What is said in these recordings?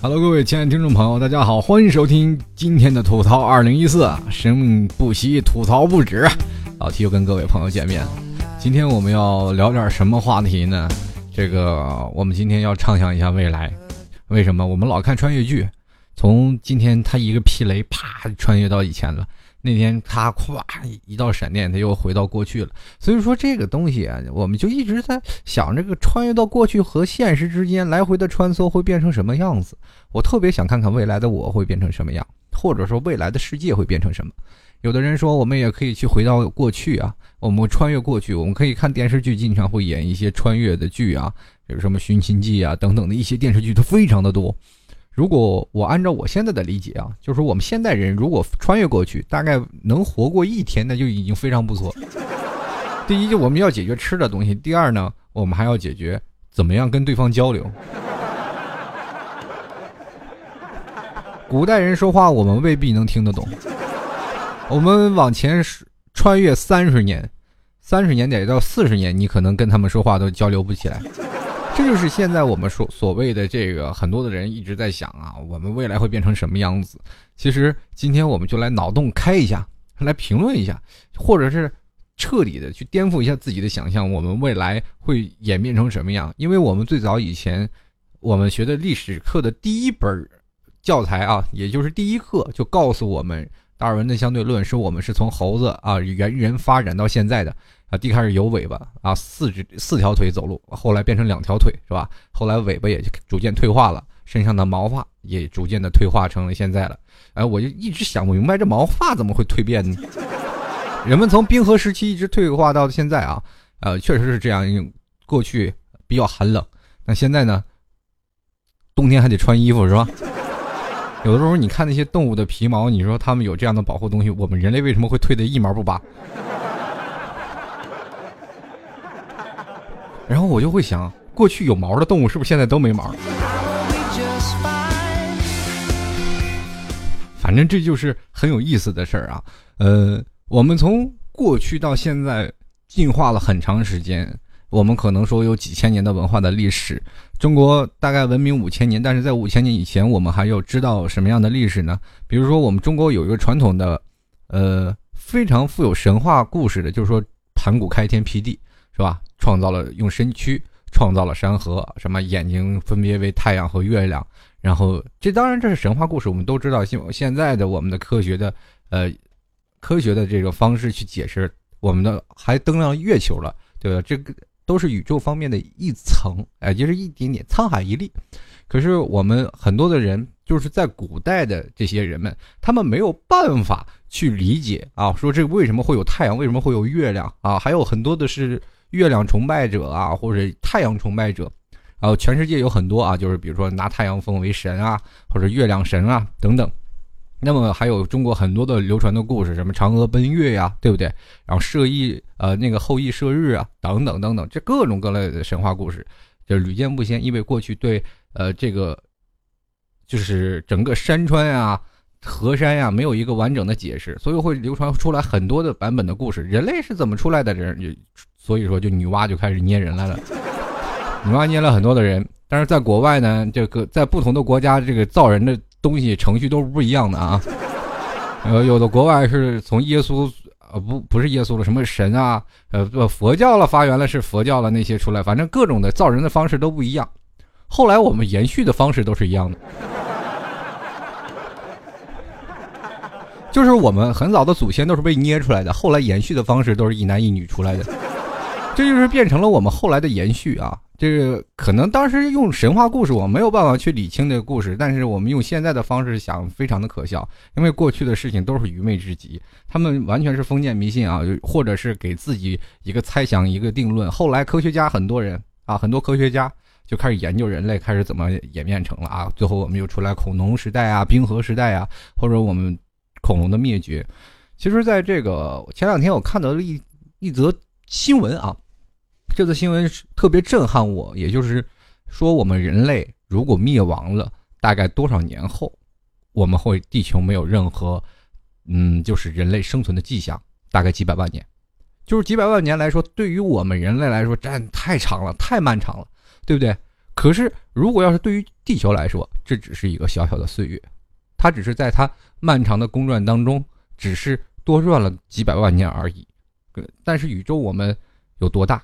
Hello，各位亲爱的听众朋友，大家好，欢迎收听今天的吐槽二零一四，生命不息，吐槽不止。老 T 又跟各位朋友见面，今天我们要聊点什么话题呢？这个我们今天要畅想一下未来。为什么？我们老看穿越剧，从今天他一个霹雷，啪穿越到以前了。那天他咵一道闪电，他又回到过去了。所以说这个东西啊，我们就一直在想，这个穿越到过去和现实之间来回的穿梭会变成什么样子？我特别想看看未来的我会变成什么样，或者说未来的世界会变成什么。有的人说，我们也可以去回到过去啊，我们穿越过去，我们可以看电视剧，经常会演一些穿越的剧啊，比如什么《寻秦记》啊等等的一些电视剧，都非常的多。如果我按照我现在的理解啊，就是说我们现代人如果穿越过去，大概能活过一天，那就已经非常不错。第一，就我们要解决吃的东西；第二呢，我们还要解决怎么样跟对方交流。古代人说话，我们未必能听得懂。我们往前穿越三十年，三十年得到四十年，你可能跟他们说话都交流不起来。这就是现在我们说所谓的这个，很多的人一直在想啊，我们未来会变成什么样子？其实今天我们就来脑洞开一下，来评论一下，或者是彻底的去颠覆一下自己的想象，我们未来会演变成什么样？因为我们最早以前我们学的历史课的第一本教材啊，也就是第一课就告诉我们达尔文的相对论，说我们是从猴子啊猿人发展到现在的。啊，第一开始有尾巴啊，四只四条腿走路，后来变成两条腿，是吧？后来尾巴也逐渐退化了，身上的毛发也逐渐的退化成了现在了。哎，我就一直想不明白，这毛发怎么会蜕变呢？人们从冰河时期一直退化到现在啊，呃，确实是这样。过去比较寒冷，那现在呢？冬天还得穿衣服，是吧？有的时候你看那些动物的皮毛，你说它们有这样的保护东西，我们人类为什么会退得一毛不拔？然后我就会想，过去有毛的动物是不是现在都没毛？反正这就是很有意思的事儿啊。呃，我们从过去到现在进化了很长时间，我们可能说有几千年的文化的历史。中国大概文明五千年，但是在五千年以前，我们还有知道什么样的历史呢？比如说，我们中国有一个传统的，呃，非常富有神话故事的，就是说盘古开天辟地。是吧？创造了用身躯创造了山河，什么眼睛分别为太阳和月亮。然后这当然这是神话故事，我们都知道。现现在的我们的科学的呃科学的这个方式去解释，我们的还登上月球了，对吧？这个都是宇宙方面的一层，哎，就是一点点沧海一粟。可是我们很多的人就是在古代的这些人们，他们没有办法去理解啊，说这为什么会有太阳，为什么会有月亮啊？还有很多的是。月亮崇拜者啊，或者太阳崇拜者，然后全世界有很多啊，就是比如说拿太阳奉为神啊，或者月亮神啊等等。那么还有中国很多的流传的故事，什么嫦娥奔月呀，对不对？然后射羿呃那个后羿射日啊，等等等等，这各种各类的神话故事就屡见不鲜。因为过去对呃这个就是整个山川啊、河山呀没有一个完整的解释，所以会流传出来很多的版本的故事。人类是怎么出来的？人所以说，就女娲就开始捏人来了。女娲捏了很多的人，但是在国外呢，这个在不同的国家，这个造人的东西程序都是不一样的啊。呃，有的国外是从耶稣，呃，不，不是耶稣了，什么神啊，呃，佛教了发源了是佛教了那些出来，反正各种的造人的方式都不一样。后来我们延续的方式都是一样的。就是我们很早的祖先都是被捏出来的，后来延续的方式都是一男一女出来的。这就是变成了我们后来的延续啊！这个可能当时用神话故事，我没有办法去理清这个故事，但是我们用现在的方式想，非常的可笑。因为过去的事情都是愚昧之极，他们完全是封建迷信啊，或者是给自己一个猜想、一个定论。后来科学家很多人啊，很多科学家就开始研究人类开始怎么演变成了啊，最后我们又出来恐龙时代啊、冰河时代啊，或者我们恐龙的灭绝。其实，在这个前两天我看到了一一则新闻啊。这次新闻特别震撼我，也就是说，我们人类如果灭亡了，大概多少年后，我们会地球没有任何，嗯，就是人类生存的迹象，大概几百万年。就是几百万年来说，对于我们人类来说，这太长了，太漫长了，对不对？可是如果要是对于地球来说，这只是一个小小的岁月，它只是在它漫长的公转当中，只是多转了几百万年而已。但是宇宙我们有多大？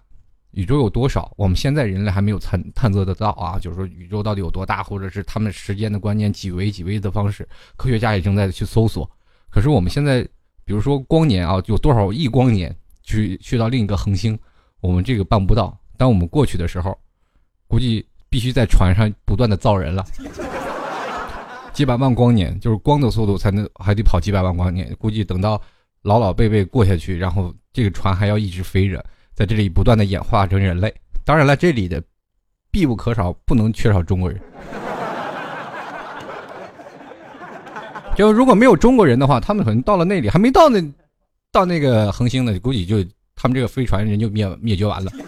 宇宙有多少？我们现在人类还没有探探测得到啊！就是说宇宙到底有多大，或者是他们时间的观念几维几维的方式，科学家也正在去搜索。可是我们现在，比如说光年啊，有多少亿光年去去到另一个恒星，我们这个办不到。当我们过去的时候，估计必须在船上不断的造人了，几百万光年，就是光的速度才能还得跑几百万光年。估计等到老老辈辈过下去，然后这个船还要一直飞着。在这里不断的演化成人类，当然了，这里的必不可少，不能缺少中国人。就如果没有中国人的话，他们可能到了那里还没到那，到那个恒星呢，估计就他们这个飞船人就灭灭绝完了。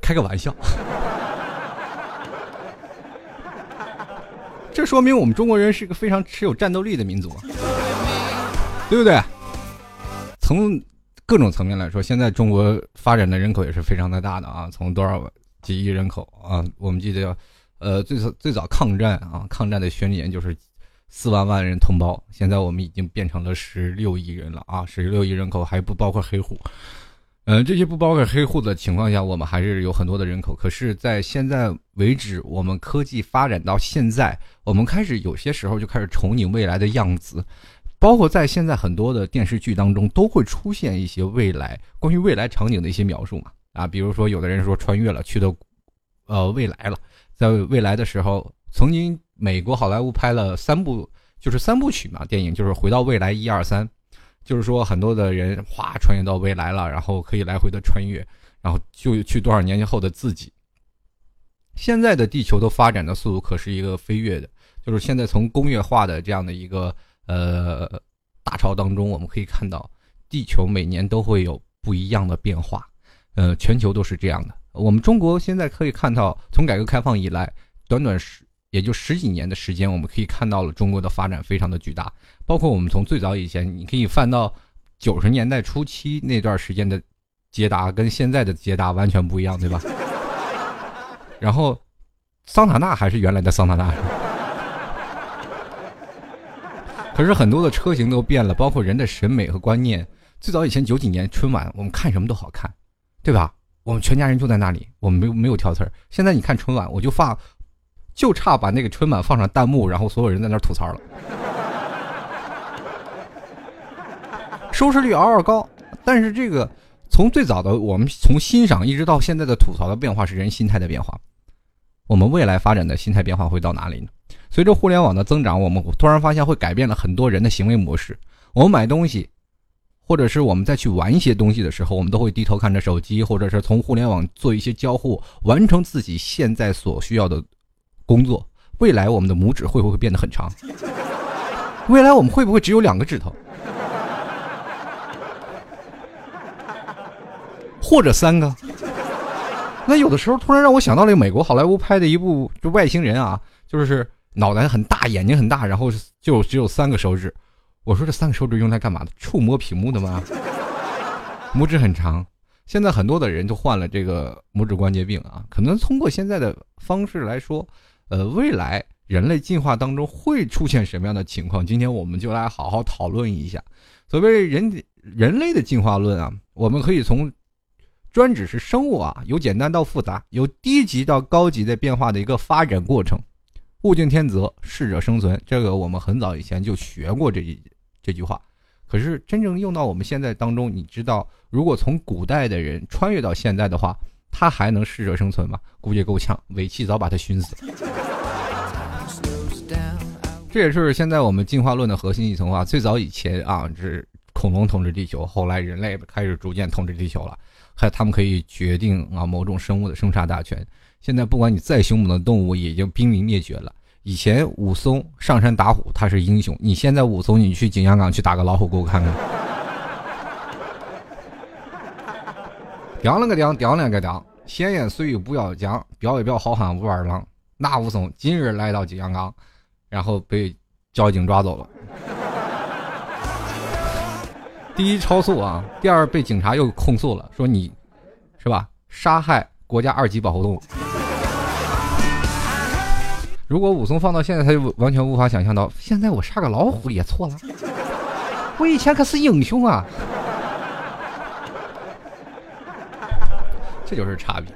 开个玩笑，这说明我们中国人是个非常持有战斗力的民族，对不对？从。各种层面来说，现在中国发展的人口也是非常的大的啊，从多少几亿人口啊，我们记得，呃，最早最早抗战啊，抗战的宣言就是四万万人同胞，现在我们已经变成了十六亿人了啊，十六亿人口还不包括黑户，嗯，这些不包括黑户的情况下，我们还是有很多的人口，可是，在现在为止，我们科技发展到现在，我们开始有些时候就开始憧憬未来的样子。包括在现在很多的电视剧当中，都会出现一些未来关于未来场景的一些描述嘛啊，比如说有的人说穿越了，去到呃未来了，在未来的时候，曾经美国好莱坞拍了三部，就是三部曲嘛，电影就是回到未来一二三，就是说很多的人哗穿越到未来了，然后可以来回的穿越，然后就去多少年后的自己。现在的地球的发展的速度可是一个飞跃的，就是现在从工业化的这样的一个。呃，大潮当中，我们可以看到，地球每年都会有不一样的变化，呃，全球都是这样的。我们中国现在可以看到，从改革开放以来，短短十也就十几年的时间，我们可以看到了中国的发展非常的巨大。包括我们从最早以前，你可以翻到九十年代初期那段时间的捷达，跟现在的捷达完全不一样，对吧？然后，桑塔纳还是原来的桑塔纳。可是很多的车型都变了，包括人的审美和观念。最早以前九几年春晚，我们看什么都好看，对吧？我们全家人就在那里，我们没有没有挑刺儿。现在你看春晚，我就放，就差把那个春晚放上弹幕，然后所有人在那吐槽了，收视率嗷嗷高。但是这个从最早的我们从欣赏一直到现在的吐槽的变化，是人心态的变化。我们未来发展的心态变化会到哪里呢？随着互联网的增长，我们突然发现会改变了很多人的行为模式。我们买东西，或者是我们再去玩一些东西的时候，我们都会低头看着手机，或者是从互联网做一些交互，完成自己现在所需要的工作。未来我们的拇指会不会变得很长？未来我们会不会只有两个指头？或者三个？那有的时候突然让我想到了美国好莱坞拍的一部就外星人啊，就是。脑袋很大，眼睛很大，然后就只有三个手指。我说这三个手指用来干嘛的？触摸屏幕的吗？拇指很长，现在很多的人都患了这个拇指关节病啊。可能通过现在的方式来说，呃，未来人类进化当中会出现什么样的情况？今天我们就来好好讨论一下。所谓人人类的进化论啊，我们可以从专指是生物啊，由简单到复杂，由低级到高级的变化的一个发展过程。物竞天择，适者生存，这个我们很早以前就学过这这句话。可是真正用到我们现在当中，你知道，如果从古代的人穿越到现在的话，他还能适者生存吗？估计够呛，尾气早把他熏死了。这也是现在我们进化论的核心一层话。最早以前啊，是恐龙统治地球，后来人类开始逐渐统治地球了，还他们可以决定啊某种生物的生杀大权。现在不管你再凶猛的动物，也就濒临灭绝了。以前武松上山打虎，他是英雄。你现在武松，你去景阳冈去打个老虎给我看看。叼了个叼，叼了个叼，闲言碎语不要讲，表一表好汉武二郎。那武松今日来到景阳冈，然后被交警抓走了。第一超速啊，第二被警察又控诉了，说你，是吧？杀害国家二级保护动物。如果武松放到现在，他就完全无法想象到，现在我杀个老虎也错了。我以前可是英雄啊！这就是差别。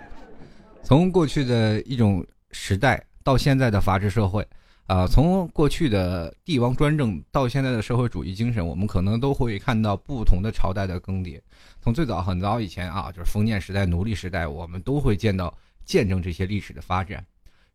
从过去的一种时代到现在的法治社会，啊，从过去的帝王专政到现在的社会主义精神，我们可能都会看到不同的朝代的更迭。从最早很早以前啊，就是封建时代、奴隶时代，我们都会见到见证这些历史的发展。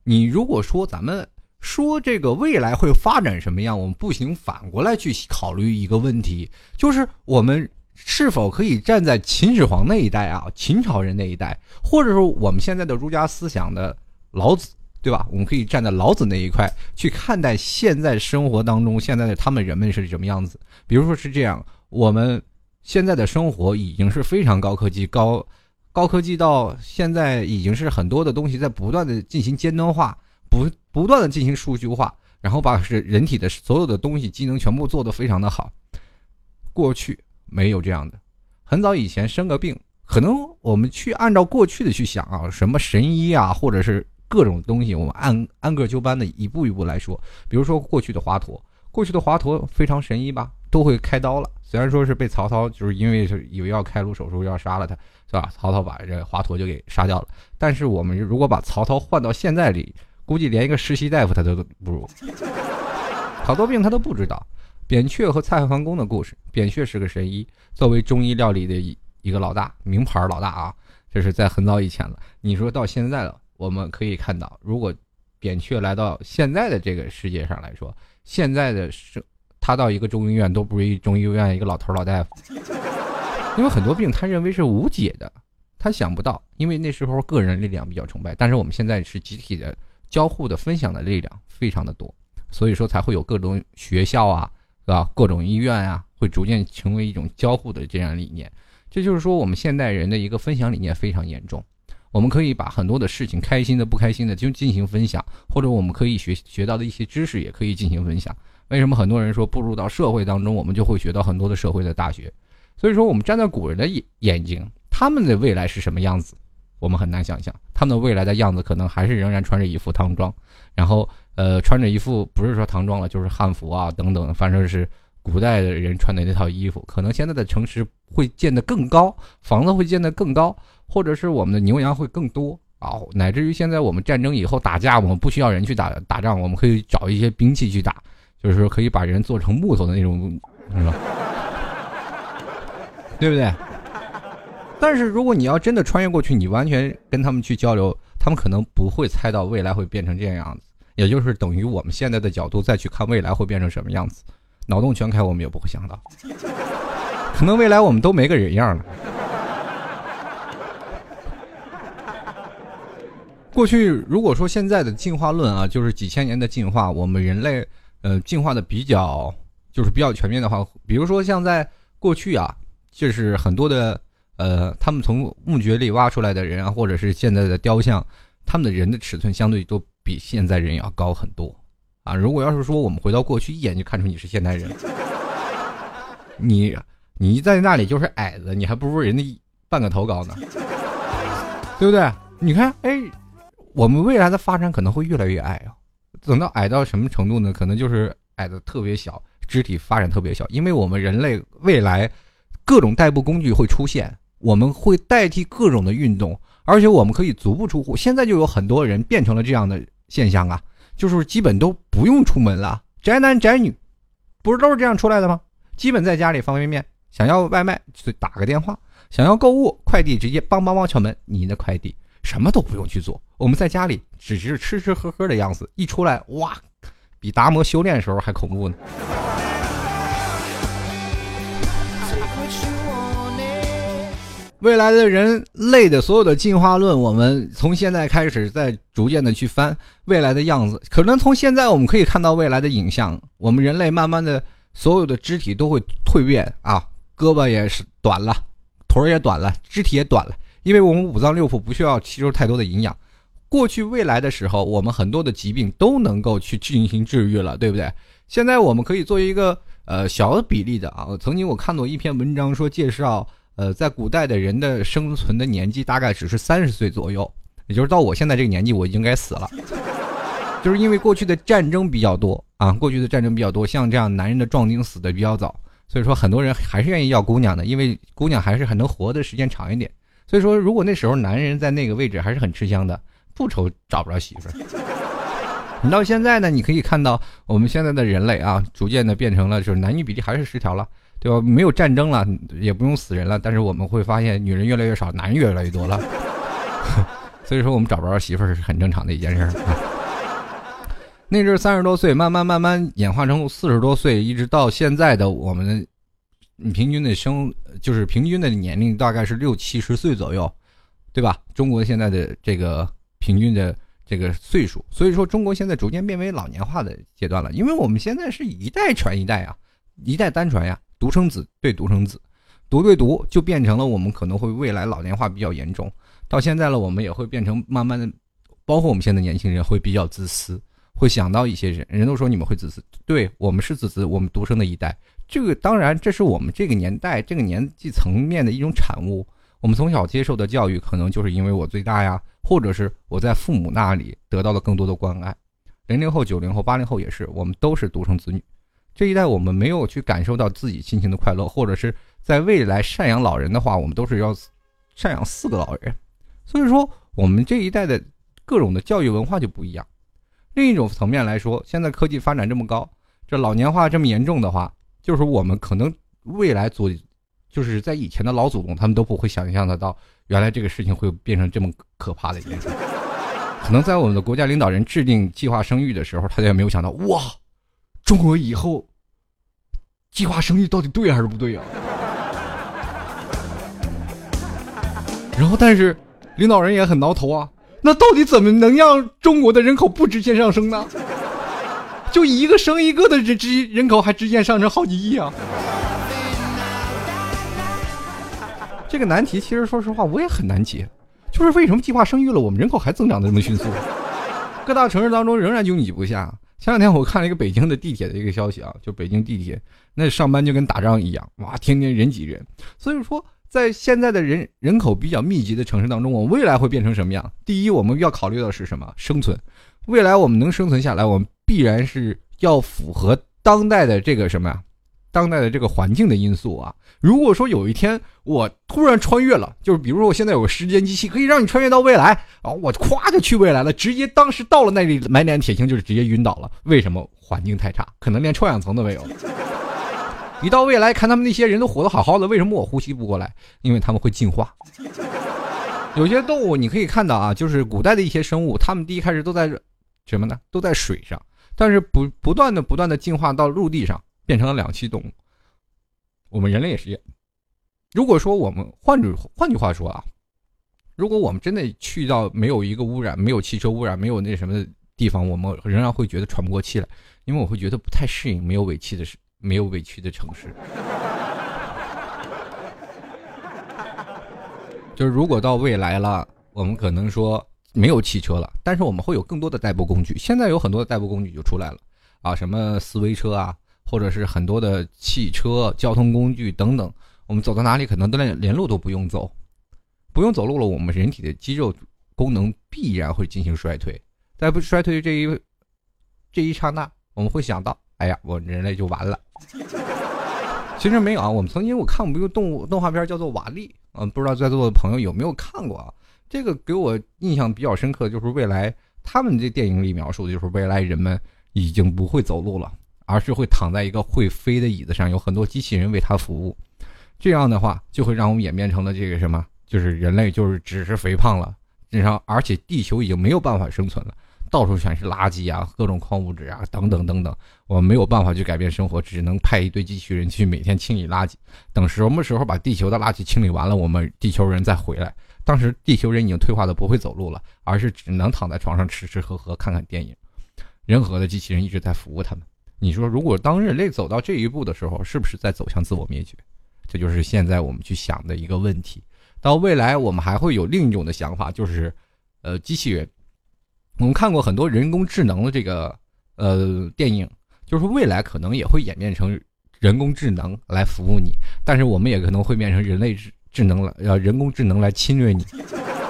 你如果说咱们说这个未来会发展什么样，我们不行反过来去考虑一个问题，就是我们是否可以站在秦始皇那一代啊，秦朝人那一代，或者说我们现在的儒家思想的老子，对吧？我们可以站在老子那一块去看待现在生活当中现在的他们人们是什么样子。比如说是这样，我们现在的生活已经是非常高科技高。高科技到现在已经是很多的东西在不断的进行尖端化，不不断的进行数据化，然后把是人体的所有的东西机能全部做得非常的好。过去没有这样的，很早以前生个病，可能我们去按照过去的去想啊，什么神医啊，或者是各种东西，我们按按个就班的一步一步来说。比如说过去的华佗，过去的华佗非常神医吧，都会开刀了。虽然说是被曹操就是因为是以为要开颅手术要杀了他。是吧？曹操把这华佗就给杀掉了。但是我们如果把曹操换到现在里，估计连一个实习大夫他都不如。好多病他都不知道。扁鹊和蔡桓公的故事，扁鹊是个神医，作为中医料理的一一个老大，名牌老大啊。这是在很早以前了。你说到现在了，我们可以看到，如果扁鹊来到现在的这个世界上来说，现在的是他到一个中医院都不如一中医院一个老头老大夫。因为很多病他认为是无解的，他想不到，因为那时候个人力量比较崇拜，但是我们现在是集体的交互的分享的力量非常的多，所以说才会有各种学校啊，是吧？各种医院啊，会逐渐成为一种交互的这样理念。这就是说，我们现代人的一个分享理念非常严重。我们可以把很多的事情，开心的、不开心的，就进行分享，或者我们可以学学到的一些知识，也可以进行分享。为什么很多人说步入到社会当中，我们就会学到很多的社会的大学？所以说，我们站在古人的眼眼睛，他们的未来是什么样子，我们很难想象。他们的未来的样子，可能还是仍然穿着一副唐装，然后呃，穿着一副不是说唐装了，就是汉服啊等等，反正是古代的人穿的那套衣服。可能现在的城市会建得更高，房子会建得更高，或者是我们的牛羊会更多啊，乃至于现在我们战争以后打架，我们不需要人去打打仗，我们可以找一些兵器去打，就是说可以把人做成木头的那种，是吧？对不对？但是如果你要真的穿越过去，你完全跟他们去交流，他们可能不会猜到未来会变成这样样子，也就是等于我们现在的角度再去看未来会变成什么样子，脑洞全开，我们也不会想到，可能未来我们都没个人样了。过去如果说现在的进化论啊，就是几千年的进化，我们人类呃进化的比较就是比较全面的话，比如说像在过去啊。就是很多的，呃，他们从墓穴里挖出来的人啊，或者是现在的雕像，他们的人的尺寸相对都比现在人要高很多，啊，如果要是说我们回到过去，一眼就看出你是现代人，你你在那里就是矮子，你还不如人家半个头高呢，对不对？你看，哎，我们未来的发展可能会越来越矮啊，等到矮到什么程度呢？可能就是矮的特别小，肢体发展特别小，因为我们人类未来。各种代步工具会出现，我们会代替各种的运动，而且我们可以足不出户。现在就有很多人变成了这样的现象啊，就是基本都不用出门了，宅男宅女，不是都是这样出来的吗？基本在家里方便面，想要外卖就打个电话，想要购物快递直接梆梆梆敲门，你的快递什么都不用去做，我们在家里只是吃吃喝喝的样子，一出来哇，比达摩修炼的时候还恐怖呢。未来的人类的所有的进化论，我们从现在开始在逐渐的去翻未来的样子。可能从现在我们可以看到未来的影像，我们人类慢慢的所有的肢体都会蜕变啊，胳膊也是短了，腿儿也短了，肢体也短了，因为我们五脏六腑不需要吸收太多的营养。过去未来的时候，我们很多的疾病都能够去进行治愈了，对不对？现在我们可以做一个呃小比例的啊。曾经我看过一篇文章说介绍，呃，在古代的人的生存的年纪大概只是三十岁左右，也就是到我现在这个年纪，我已经该死了。就是因为过去的战争比较多啊，过去的战争比较多，像这样男人的壮丁死的比较早，所以说很多人还是愿意要姑娘的，因为姑娘还是很能活的时间长一点。所以说，如果那时候男人在那个位置还是很吃香的，不愁找不着媳妇儿。你到现在呢，你可以看到我们现在的人类啊，逐渐的变成了就是男女比例还是失调了，对吧？没有战争了，也不用死人了，但是我们会发现女人越来越少，男人越来越多了。所以说，我们找不着媳妇儿是很正常的一件事儿。那阵三十多岁，慢慢慢慢演化成四十多岁，一直到现在的我们，你平均的生就是平均的年龄大概是六七十岁左右，对吧？中国现在的这个平均的这个岁数，所以说中国现在逐渐变为老年化的阶段了。因为我们现在是一代传一代啊，一代单传呀，独生子对独生子，独对独就变成了我们可能会未来老年化比较严重。到现在了，我们也会变成慢慢的，包括我们现在年轻人会比较自私。会想到一些人，人都说你们会自私，对我们是自私，我们独生的一代，这个当然这是我们这个年代这个年纪层面的一种产物。我们从小接受的教育，可能就是因为我最大呀，或者是我在父母那里得到了更多的关爱。零零后、九零后、八零后也是，我们都是独生子女，这一代我们没有去感受到自己亲情的快乐，或者是在未来赡养老人的话，我们都是要赡养四个老人，所以说我们这一代的各种的教育文化就不一样。另一种层面来说，现在科技发展这么高，这老年化这么严重的话，就是我们可能未来祖，就是在以前的老祖宗，他们都不会想象得到，原来这个事情会变成这么可怕的一件事。可能在我们的国家领导人制定计划生育的时候，他也没有想到，哇，中国以后计划生育到底对还是不对啊？然后，但是领导人也很挠头啊。那到底怎么能让中国的人口不直线上升呢？就一个生一个的人直人口还直线上升好几亿啊！这个难题其实说实话我也很难解，就是为什么计划生育了，我们人口还增长的这么迅速？各大城市当中仍然拥挤不下。前两天我看了一个北京的地铁的一个消息啊，就北京地铁那上班就跟打仗一样，哇，天天人挤人。所以说。在现在的人人口比较密集的城市当中，我们未来会变成什么样？第一，我们要考虑到是什么？生存。未来我们能生存下来，我们必然是要符合当代的这个什么呀？当代的这个环境的因素啊。如果说有一天我突然穿越了，就是比如说我现在有个时间机器，可以让你穿越到未来啊，我咵就去未来了，直接当时到了那里，满脸铁青，就是直接晕倒了。为什么？环境太差，可能连臭氧层都没有。一到未来，看他们那些人都活得好好的，为什么我呼吸不过来？因为他们会进化。有些动物你可以看到啊，就是古代的一些生物，他们第一开始都在什么呢？都在水上，但是不不断的不断的进化到陆地上，变成了两栖动物。我们人类也是一样。如果说我们换句换句话说啊，如果我们真的去到没有一个污染、没有汽车污染、没有那什么的地方，我们仍然会觉得喘不过气来，因为我会觉得不太适应没有尾气的。没有尾气的城市，就是如果到未来了，我们可能说没有汽车了，但是我们会有更多的代步工具。现在有很多的代步工具就出来了啊，什么思维车啊，或者是很多的汽车、交通工具等等。我们走到哪里，可能都连连路都不用走，不用走路了，我们人体的肌肉功能必然会进行衰退。在不衰退这一这一刹那，我们会想到。哎呀，我人类就完了。其实没有啊，我们曾经我看过一个动物动画片，叫做《瓦力》。嗯，不知道在座的朋友有没有看过啊？这个给我印象比较深刻，就是未来他们这电影里描述的就是未来人们已经不会走路了，而是会躺在一个会飞的椅子上，有很多机器人为他服务。这样的话，就会让我们演变成了这个什么？就是人类就是只是肥胖了，然后而且地球已经没有办法生存了。到处全是垃圾啊，各种矿物质啊，等等等等，我们没有办法去改变生活，只能派一堆机器人去每天清理垃圾。等什么时候把地球的垃圾清理完了，我们地球人再回来。当时地球人已经退化的不会走路了，而是只能躺在床上吃吃喝喝，看看电影。任何的机器人一直在服务他们。你说，如果当人类走到这一步的时候，是不是在走向自我灭绝？这就是现在我们去想的一个问题。到未来，我们还会有另一种的想法，就是，呃，机器人。我们看过很多人工智能的这个呃电影，就是未来可能也会演变成人工智能来服务你，但是我们也可能会变成人类智智能了，要人工智能来侵略你。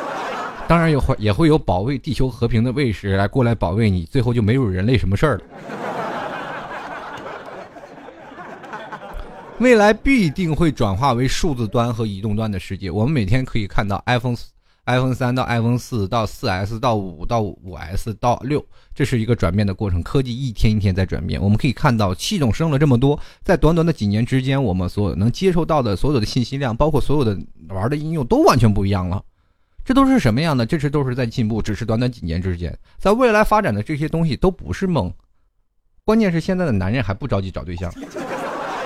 当然有会也会有保卫地球和平的卫士来过来保卫你，最后就没有人类什么事儿了。未来必定会转化为数字端和移动端的世界。我们每天可以看到 iPhone、iPhone 三到 iPhone 四到四 S 到五到五 S 到六，这是一个转变的过程。科技一天一天在转变。我们可以看到系统升了这么多，在短短的几年之间，我们所能接受到的所有的信息量，包括所有的玩的应用，都完全不一样了。这都是什么样的？这是都是在进步，只是短短几年之间，在未来发展的这些东西都不是梦。关键是现在的男人还不着急找对象。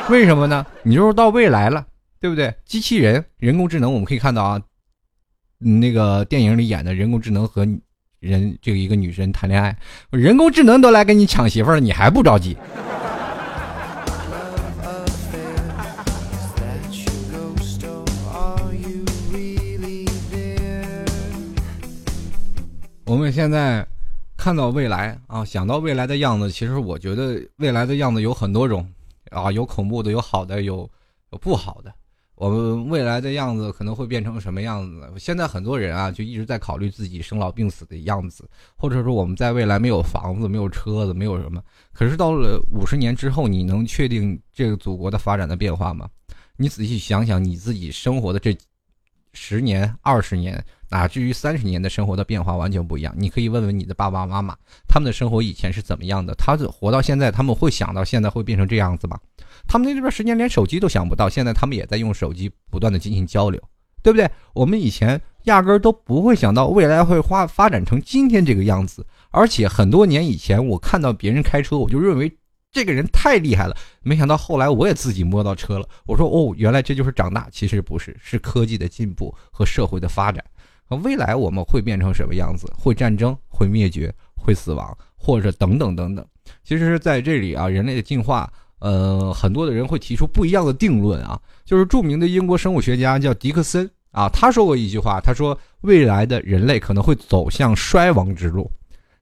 为什么呢？你就是到未来了，对不对？机器人、人工智能，我们可以看到啊，那个电影里演的人工智能和人这个一个女生谈恋爱，人工智能都来跟你抢媳妇了，你还不着急？我们现在看到未来啊，想到未来的样子，其实我觉得未来的样子有很多种。啊，有恐怖的，有好的，有有不好的。我们未来的样子可能会变成什么样子？现在很多人啊，就一直在考虑自己生老病死的样子，或者说我们在未来没有房子、没有车子、没有什么。可是到了五十年之后，你能确定这个祖国的发展的变化吗？你仔细想想，你自己生活的这十年、二十年。啊，至于三十年的生活的变化完全不一样。你可以问问你的爸爸妈妈，他们的生活以前是怎么样的？他活到现在，他们会想到现在会变成这样子吗？他们那段时间连手机都想不到，现在他们也在用手机不断的进行交流，对不对？我们以前压根儿都不会想到未来会发发展成今天这个样子。而且很多年以前，我看到别人开车，我就认为这个人太厉害了。没想到后来我也自己摸到车了，我说哦，原来这就是长大。其实不是，是科技的进步和社会的发展。未来我们会变成什么样子？会战争？会灭绝？会死亡？或者等等等等。其实，在这里啊，人类的进化，呃，很多的人会提出不一样的定论啊。就是著名的英国生物学家叫迪克森啊，他说过一句话，他说未来的人类可能会走向衰亡之路，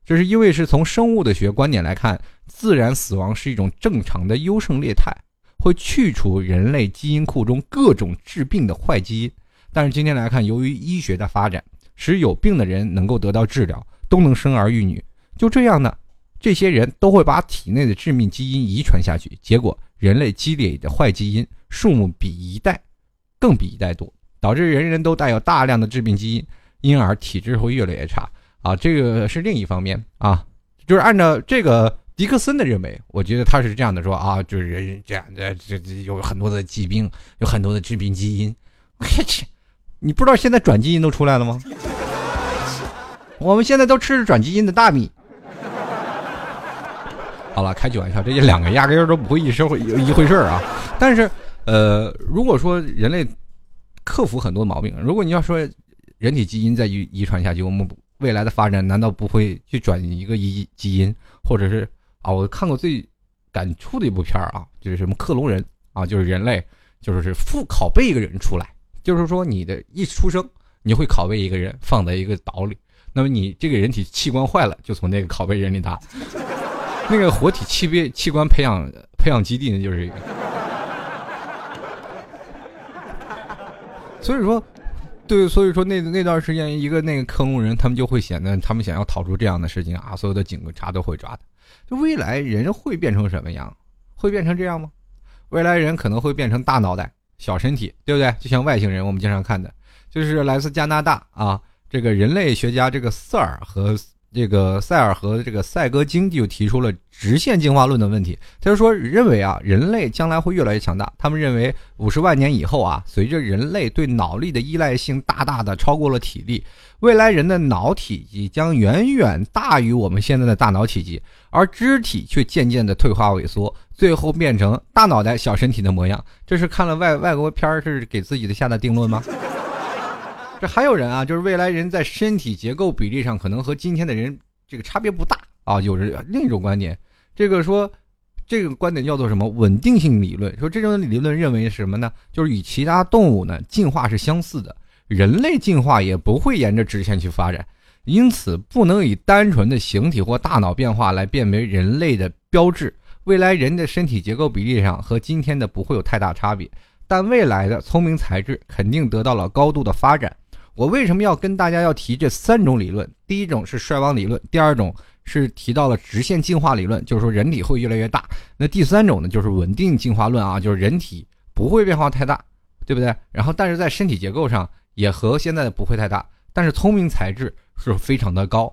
这是因为是从生物的学观点来看，自然死亡是一种正常的优胜劣汰，会去除人类基因库中各种致病的坏基因。但是今天来看，由于医学的发展，使有病的人能够得到治疗，都能生儿育女。就这样呢，这些人都会把体内的致命基因遗传下去，结果人类积累的坏基因数目比一代更比一代多，导致人人都带有大量的致病基因，因而体质会越来越差。啊，这个是另一方面啊，就是按照这个迪克森的认为，我觉得他是这样的说啊，就是人人这样的这这有很多的疾病，有很多的致病基因，我去。你不知道现在转基因都出来了吗？我们现在都吃着转基因的大米。好了，开句玩笑，这两个压根儿都不会一生一回事儿啊。但是，呃，如果说人类克服很多毛病，如果你要说人体基因再遗遗传下去，我们未来的发展难道不会去转移一个基基因，或者是啊？我看过最感触的一部片儿啊，就是什么克隆人啊，就是人类就是复拷贝一个人出来。就是说，你的一出生，你会拷贝一个人放在一个岛里，那么你这个人体器官坏了，就从那个拷贝人里拿。那个活体器别器官培养培养基地呢，就是一个。所以说，对，所以说那那段时间，一个那个克隆人，他们就会显得他们想要逃出这样的事情啊，所有的警察都会抓的。就未来人会变成什么样？会变成这样吗？未来人可能会变成大脑袋。小身体，对不对？就像外星人，我们经常看的，就是来自加拿大啊，这个人类学家这个塞尔和这个塞尔和这个赛格金就提出了直线进化论的问题。他就说，认为啊，人类将来会越来越强大。他们认为，五十万年以后啊，随着人类对脑力的依赖性大大的超过了体力，未来人的脑体积将远远大于我们现在的大脑体积，而肢体却渐渐的退化萎缩。最后变成大脑袋小身体的模样，这是看了外外国片儿是给自己的下的定论吗？这还有人啊，就是未来人在身体结构比例上可能和今天的人这个差别不大啊。有人另一种观点，这个说这个观点叫做什么稳定性理论？说这种理论认为什么呢？就是与其他动物呢进化是相似的，人类进化也不会沿着直线去发展，因此不能以单纯的形体或大脑变化来辨别人类的标志。未来人的身体结构比例上和今天的不会有太大差别，但未来的聪明才智肯定得到了高度的发展。我为什么要跟大家要提这三种理论？第一种是衰亡理论，第二种是提到了直线进化理论，就是说人体会越来越大。那第三种呢，就是稳定进化论啊，就是人体不会变化太大，对不对？然后但是在身体结构上也和现在的不会太大，但是聪明才智是非常的高。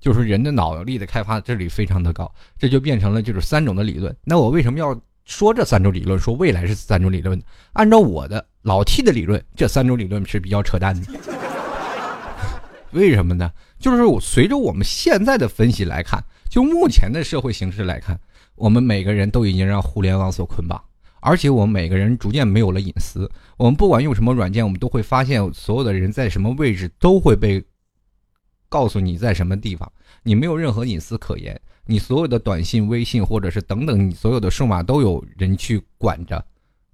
就是人的脑力的开发，这里非常的高，这就变成了就是三种的理论。那我为什么要说这三种理论？说未来是三种理论？按照我的老 T 的理论，这三种理论是比较扯淡的。为什么呢？就是随着我们现在的分析来看，就目前的社会形势来看，我们每个人都已经让互联网所捆绑，而且我们每个人逐渐没有了隐私。我们不管用什么软件，我们都会发现所有的人在什么位置都会被。告诉你在什么地方，你没有任何隐私可言。你所有的短信、微信或者是等等，你所有的数码都有人去管着，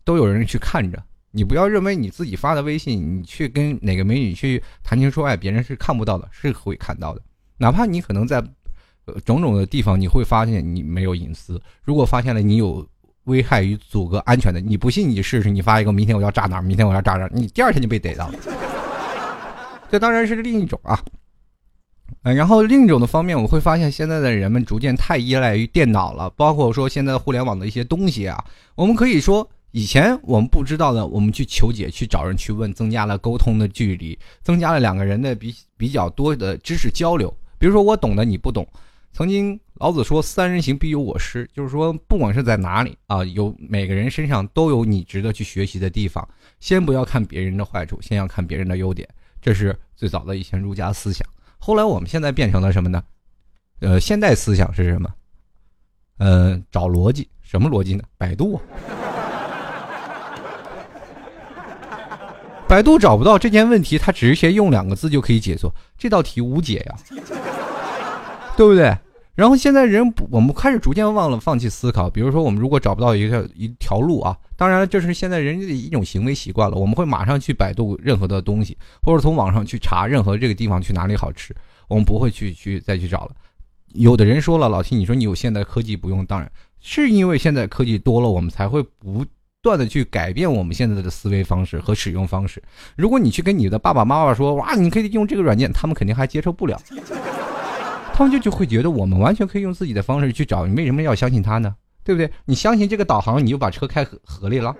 都有人去看着。你不要认为你自己发的微信，你去跟哪个美女去谈情说爱，别人是看不到的，是会看到的。哪怕你可能在种种的地方，你会发现你没有隐私。如果发现了你有危害于阻隔安全的，你不信你试试，你发一个明天我要炸哪儿，明天我要炸哪儿，你第二天就被逮到了。这当然是另一种啊。嗯，然后另一种的方面，我会发现现在的人们逐渐太依赖于电脑了，包括说现在互联网的一些东西啊。我们可以说，以前我们不知道的，我们去求解、去找人去问，增加了沟通的距离，增加了两个人的比比较多的知识交流。比如说我懂的你不懂，曾经老子说“三人行，必有我师”，就是说不管是在哪里啊，有每个人身上都有你值得去学习的地方。先不要看别人的坏处，先要看别人的优点，这是最早的以前儒家思想。后来我们现在变成了什么呢？呃，现代思想是什么？呃，找逻辑，什么逻辑呢？百度。百度找不到这件问题，它直接用两个字就可以解决，这道题无解呀，对不对？然后现在人，我们开始逐渐忘了放弃思考。比如说，我们如果找不到一个一条路啊，当然了，这是现在人的一种行为习惯了。我们会马上去百度任何的东西，或者从网上去查任何这个地方去哪里好吃，我们不会去去再去找了。有的人说了，老七，你说你有现代科技不用，当然是因为现在科技多了，我们才会不断的去改变我们现在的思维方式和使用方式。如果你去跟你的爸爸妈妈说，哇，你可以用这个软件，他们肯定还接受不了。他们就就会觉得我们完全可以用自己的方式去找，你为什么要相信他呢？对不对？你相信这个导航，你就把车开河河里了。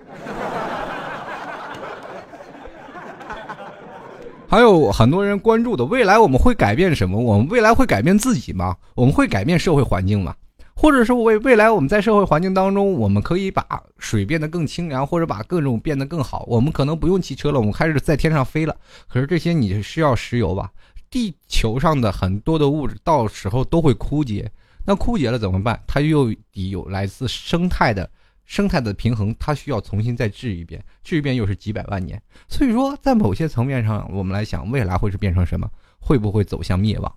还有很多人关注的未来，我们会改变什么？我们未来会改变自己吗？我们会改变社会环境吗？或者说，为未来我们在社会环境当中，我们可以把水变得更清凉，或者把各种变得更好。我们可能不用汽车了，我们开始在天上飞了。可是这些你需要石油吧？地球上的很多的物质到时候都会枯竭，那枯竭了怎么办？它又得有来自生态的生态的平衡，它需要重新再治一遍，治一遍又是几百万年。所以说，在某些层面上，我们来想未来会是变成什么？会不会走向灭亡？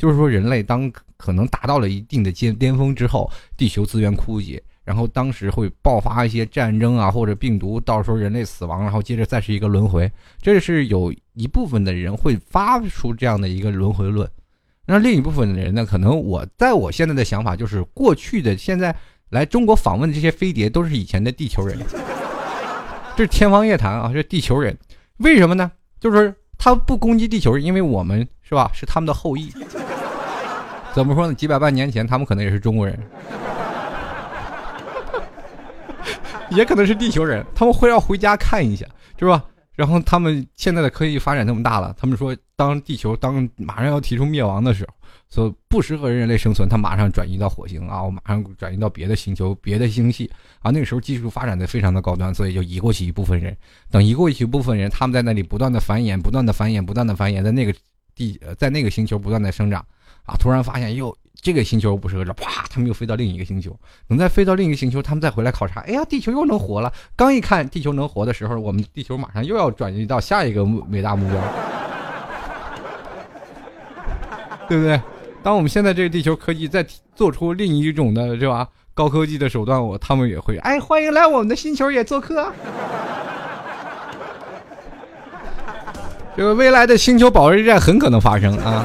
就是说，人类当可能达到了一定的尖巅峰之后，地球资源枯竭。然后当时会爆发一些战争啊，或者病毒，到时候人类死亡，然后接着再是一个轮回。这是有一部分的人会发出这样的一个轮回论，那另一部分的人呢，可能我在我现在的想法就是，过去的现在来中国访问的这些飞碟都是以前的地球人，这是天方夜谭啊，是地球人。为什么呢？就是他不攻击地球，因为我们是吧，是他们的后裔。怎么说呢？几百万年前他们可能也是中国人。也可能是地球人，他们会要回家看一下，是吧？然后他们现在的科技发展那么大了，他们说，当地球当马上要提出灭亡的时候，说不适合人类生存，他马上转移到火星啊，我马上转移到别的星球、别的星系啊。那个时候技术发展的非常的高端，所以就移过去一部分人。等移过去一部分人，他们在那里不断的繁衍、不断的繁衍、不断的繁衍，在那个地，在那个星球不断的生长啊。突然发现又。这个星球不适合这，啪，他们又飞到另一个星球，等再飞到另一个星球，他们再回来考察，哎呀，地球又能活了。刚一看地球能活的时候，我们地球马上又要转移到下一个伟大目标，对不对？当我们现在这个地球科技再做出另一种的，是吧？高科技的手段，我他们也会，哎，欢迎来我们的星球也做客。这个未来的星球保卫战很可能发生啊。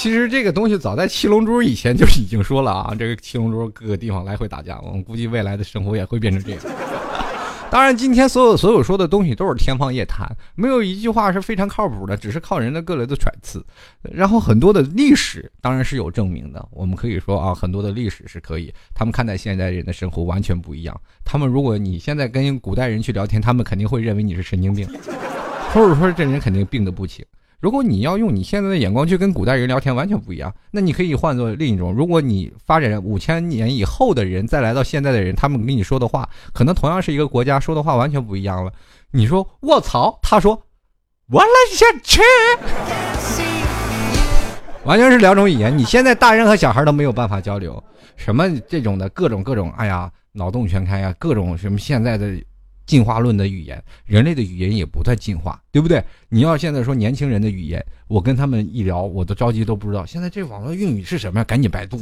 其实这个东西早在七龙珠以前就已经说了啊，这个七龙珠各个地方来回打架，我们估计未来的生活也会变成这样。当然，今天所有所有说的东西都是天方夜谭，没有一句话是非常靠谱的，只是靠人的各类的揣测。然后很多的历史当然是有证明的，我们可以说啊，很多的历史是可以，他们看待现代人的生活完全不一样。他们如果你现在跟古代人去聊天，他们肯定会认为你是神经病，或者说这人肯定病得不轻。如果你要用你现在的眼光去跟古代人聊天，完全不一样。那你可以换做另一种，如果你发展五千年以后的人再来到现在的人，他们跟你说的话，可能同样是一个国家说的话完全不一样了。你说卧槽，他说我来下去，完全是两种语言。你现在大人和小孩都没有办法交流，什么这种的各种各种，哎呀，脑洞全开呀，各种什么现在的。进化论的语言，人类的语言也不在进化，对不对？你要现在说年轻人的语言，我跟他们一聊，我都着急都不知道。现在这网络用语是什么？赶紧百度。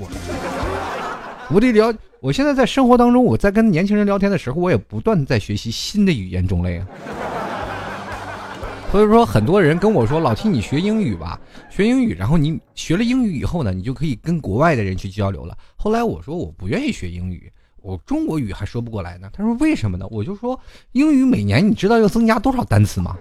我得聊，我现在在生活当中，我在跟年轻人聊天的时候，我也不断在学习新的语言种类啊。所以说，很多人跟我说：“老 T，你学英语吧，学英语，然后你学了英语以后呢，你就可以跟国外的人去交流了。”后来我说我不愿意学英语。我中国语还说不过来呢，他说为什么呢？我就说英语每年你知道要增加多少单词吗？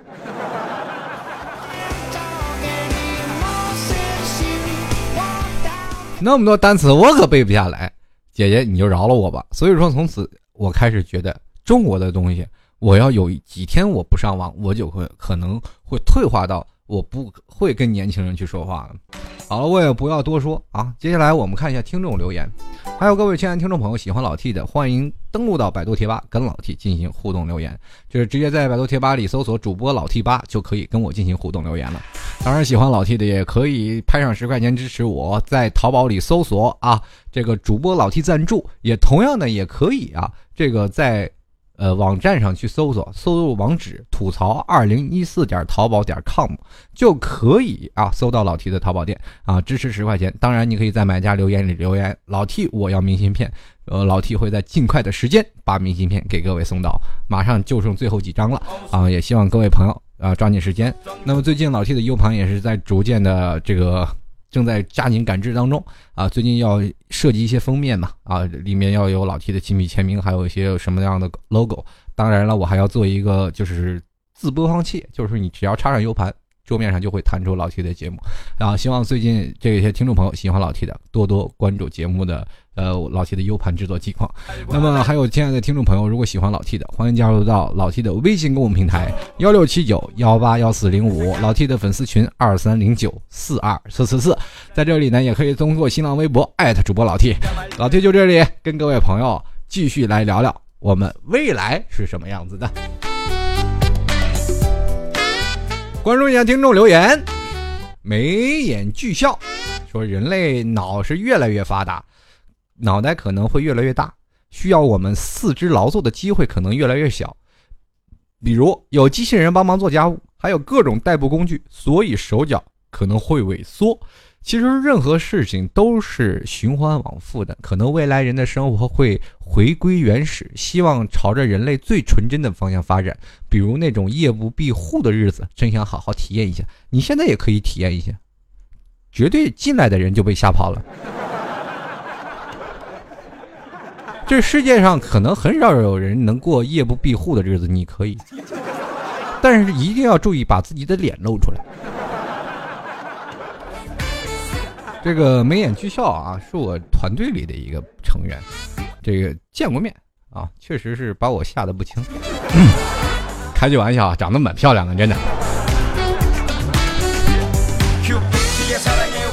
那么多单词我可背不下来，姐姐你就饶了我吧。所以说从此我开始觉得中国的东西，我要有几天我不上网，我就会可能会退化到。我不会跟年轻人去说话了。好了，我也不要多说啊。接下来我们看一下听众留言，还有各位亲爱的听众朋友，喜欢老 T 的，欢迎登录到百度贴吧跟老 T 进行互动留言，就是直接在百度贴吧里搜索主播老 T 八就可以跟我进行互动留言了。当然，喜欢老 T 的也可以拍上十块钱支持我，在淘宝里搜索啊这个主播老 T 赞助，也同样的也可以啊这个在。呃，网站上去搜索，搜入网址吐槽二零一四点淘宝点 com 就可以啊，搜到老 T 的淘宝店啊，支持十块钱。当然，你可以在买家留言里留言，老 T 我要明信片，呃，老 T 会在尽快的时间把明信片给各位送到。马上就剩最后几张了啊，也希望各位朋友啊抓紧时间。那么最近老 T 的 U 盘也是在逐渐的这个。正在加紧赶制当中啊！最近要设计一些封面嘛啊，里面要有老 T 的亲笔签名，还有一些什么样的 logo。当然了，我还要做一个就是自播放器，就是你只要插上 U 盘。桌面上就会弹出老 T 的节目，然后希望最近这些听众朋友喜欢老 T 的，多多关注节目的呃老 T 的 U 盘制作情况。那么还有亲爱的听众朋友，如果喜欢老 T 的，欢迎加入到老 T 的微信公众平台幺六七九幺八幺四零五，老 T 的粉丝群二三零九四二四四四，在这里呢也可以通过新浪微博艾特主播老 T，老 T 就这里跟各位朋友继续来聊聊我们未来是什么样子的。关注一下听众留言，眉眼俱笑，说人类脑是越来越发达，脑袋可能会越来越大，需要我们四肢劳作的机会可能越来越小，比如有机器人帮忙做家务，还有各种代步工具，所以手脚可能会萎缩。其实任何事情都是循环往复的，可能未来人的生活会回归原始，希望朝着人类最纯真的方向发展。比如那种夜不闭户的日子，真想好好体验一下。你现在也可以体验一下，绝对进来的人就被吓跑了。这世界上可能很少有人能过夜不闭户的日子，你可以，但是一定要注意把自己的脸露出来。这个眉眼俱笑啊，是我团队里的一个成员，这个见过面啊，确实是把我吓得不轻。开句玩笑啊，长得蛮漂亮的，真的。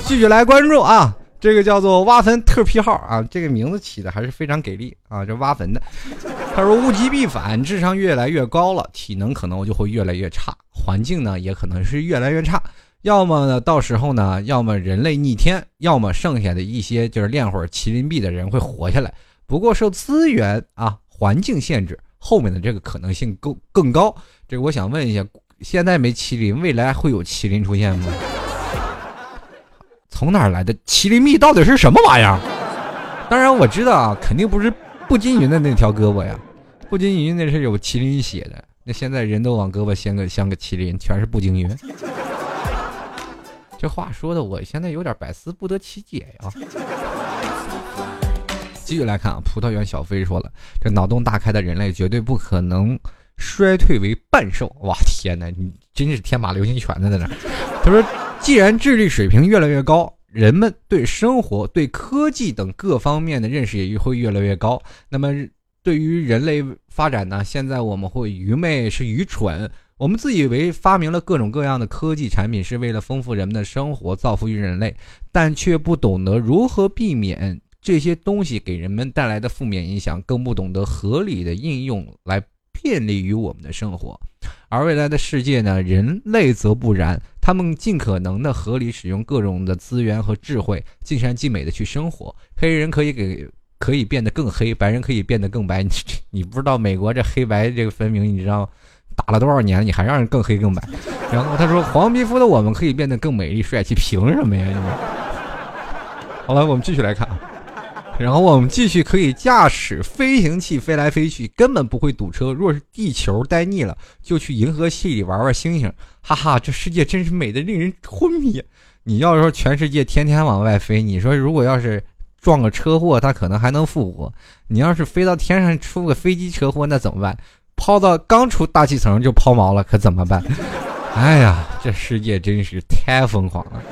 继续来关注啊，这个叫做挖坟特批号啊，这个名字起的还是非常给力啊，这挖坟的。他说物极必反，智商越来越高了，体能可能就会越来越差，环境呢也可能是越来越差。要么呢，到时候呢，要么人类逆天，要么剩下的一些就是练会儿麒麟臂的人会活下来。不过受资源啊、环境限制，后面的这个可能性更更高。这个我想问一下，现在没麒麟，未来会有麒麟出现吗？从哪儿来的麒麟臂？到底是什么玩意儿？当然我知道啊，肯定不是步惊云的那条胳膊呀。步惊云那是有麒麟血的，那现在人都往胳膊镶个镶个麒麟，全是步惊云。这话说的，我现在有点百思不得其解呀。继续来看啊，葡萄园小飞说了，这脑洞大开的人类绝对不可能衰退为半兽。哇，天哪，你真是天马流星拳的在那。他说，既然智力水平越来越高，人们对生活、对科技等各方面的认识也会越来越高。那么，对于人类发展呢？现在我们会愚昧是愚蠢，我们自以为发明了各种各样的科技产品是为了丰富人们的生活，造福于人类，但却不懂得如何避免。这些东西给人们带来的负面影响，更不懂得合理的应用来便利于我们的生活。而未来的世界呢？人类则不然，他们尽可能的合理使用各种的资源和智慧，尽善尽美的去生活。黑人可以给可以变得更黑，白人可以变得更白。你你不知道美国这黑白这个分明，你知道打了多少年，你还让人更黑更白？然后他说，黄皮肤的我们可以变得更美丽帅气，凭什么呀？你们？好了，我们继续来看啊。然后我们继续可以驾驶飞行器飞来飞去，根本不会堵车。若是地球待腻了，就去银河系里玩玩星星。哈哈，这世界真是美的令人昏迷。你要说全世界天天往外飞，你说如果要是撞个车祸，他可能还能复活。你要是飞到天上出个飞机车祸，那怎么办？抛到刚出大气层就抛锚了，可怎么办？哎呀，这世界真是太疯狂了。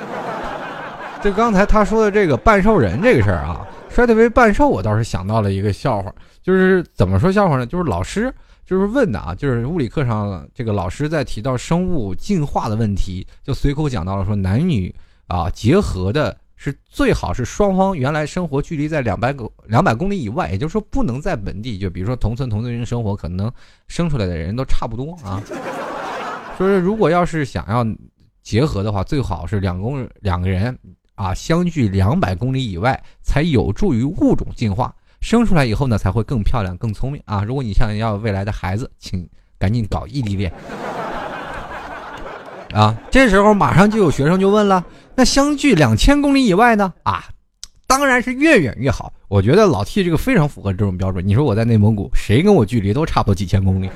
就刚才他说的这个半兽人这个事儿啊。衰退为半兽，我倒是想到了一个笑话，就是怎么说笑话呢？就是老师就是问的啊，就是物理课上这个老师在提到生物进化的问题，就随口讲到了说男女啊结合的是最好是双方原来生活距离在两百公两百公里以外，也就是说不能在本地，就比如说同村同村人生活，可能生出来的人都差不多啊。说是如果要是想要结合的话，最好是两公两个人。啊，相距两百公里以外才有助于物种进化，生出来以后呢才会更漂亮、更聪明啊！如果你想要未来的孩子，请赶紧搞异地恋啊！这时候马上就有学生就问了：那相距两千公里以外呢？啊，当然是越远越好。我觉得老 T 这个非常符合这种标准。你说我在内蒙古，谁跟我距离都差不多几千公里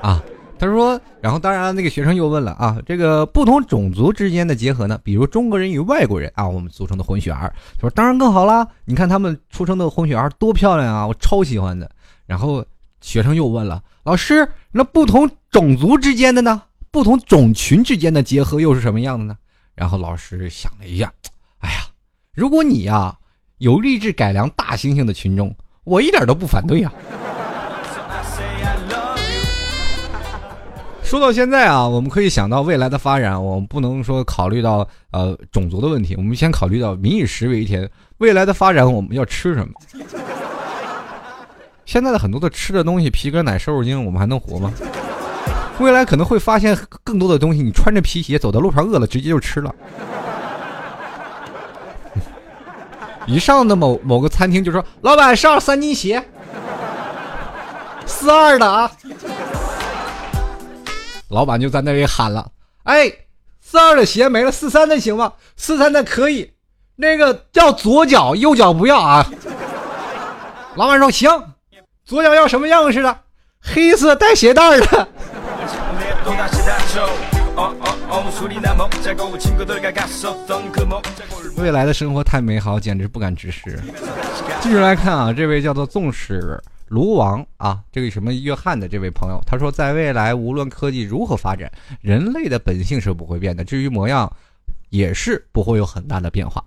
啊？他说，然后当然那个学生又问了啊，这个不同种族之间的结合呢，比如中国人与外国人啊，我们组成的混血儿，他说当然更好啦。你看他们出生的混血儿多漂亮啊，我超喜欢的。然后学生又问了，老师，那不同种族之间的呢？不同种群之间的结合又是什么样的呢？然后老师想了一下，哎呀，如果你呀有立志改良大猩猩的群众，我一点都不反对呀。说到现在啊，我们可以想到未来的发展，我们不能说考虑到呃种族的问题，我们先考虑到民以食为天，未来的发展我们要吃什么？现在的很多的吃的东西，皮革奶、瘦肉精，我们还能活吗？未来可能会发现更多的东西，你穿着皮鞋走到路上饿了，直接就吃了。一上的某某个餐厅就说：“老板上三斤鞋，四二的啊。”老板就在那里喊了：“哎，四二的鞋没了，四三的行吗？四三的可以，那个要左脚，右脚不要啊。”老板说：“行，左脚要什么样式的？黑色带鞋带的。”未来的生活太美好，简直不敢直视。继续来看啊，这位叫做纵使。卢王啊，这个什么约翰的这位朋友，他说，在未来无论科技如何发展，人类的本性是不会变的，至于模样，也是不会有很大的变化。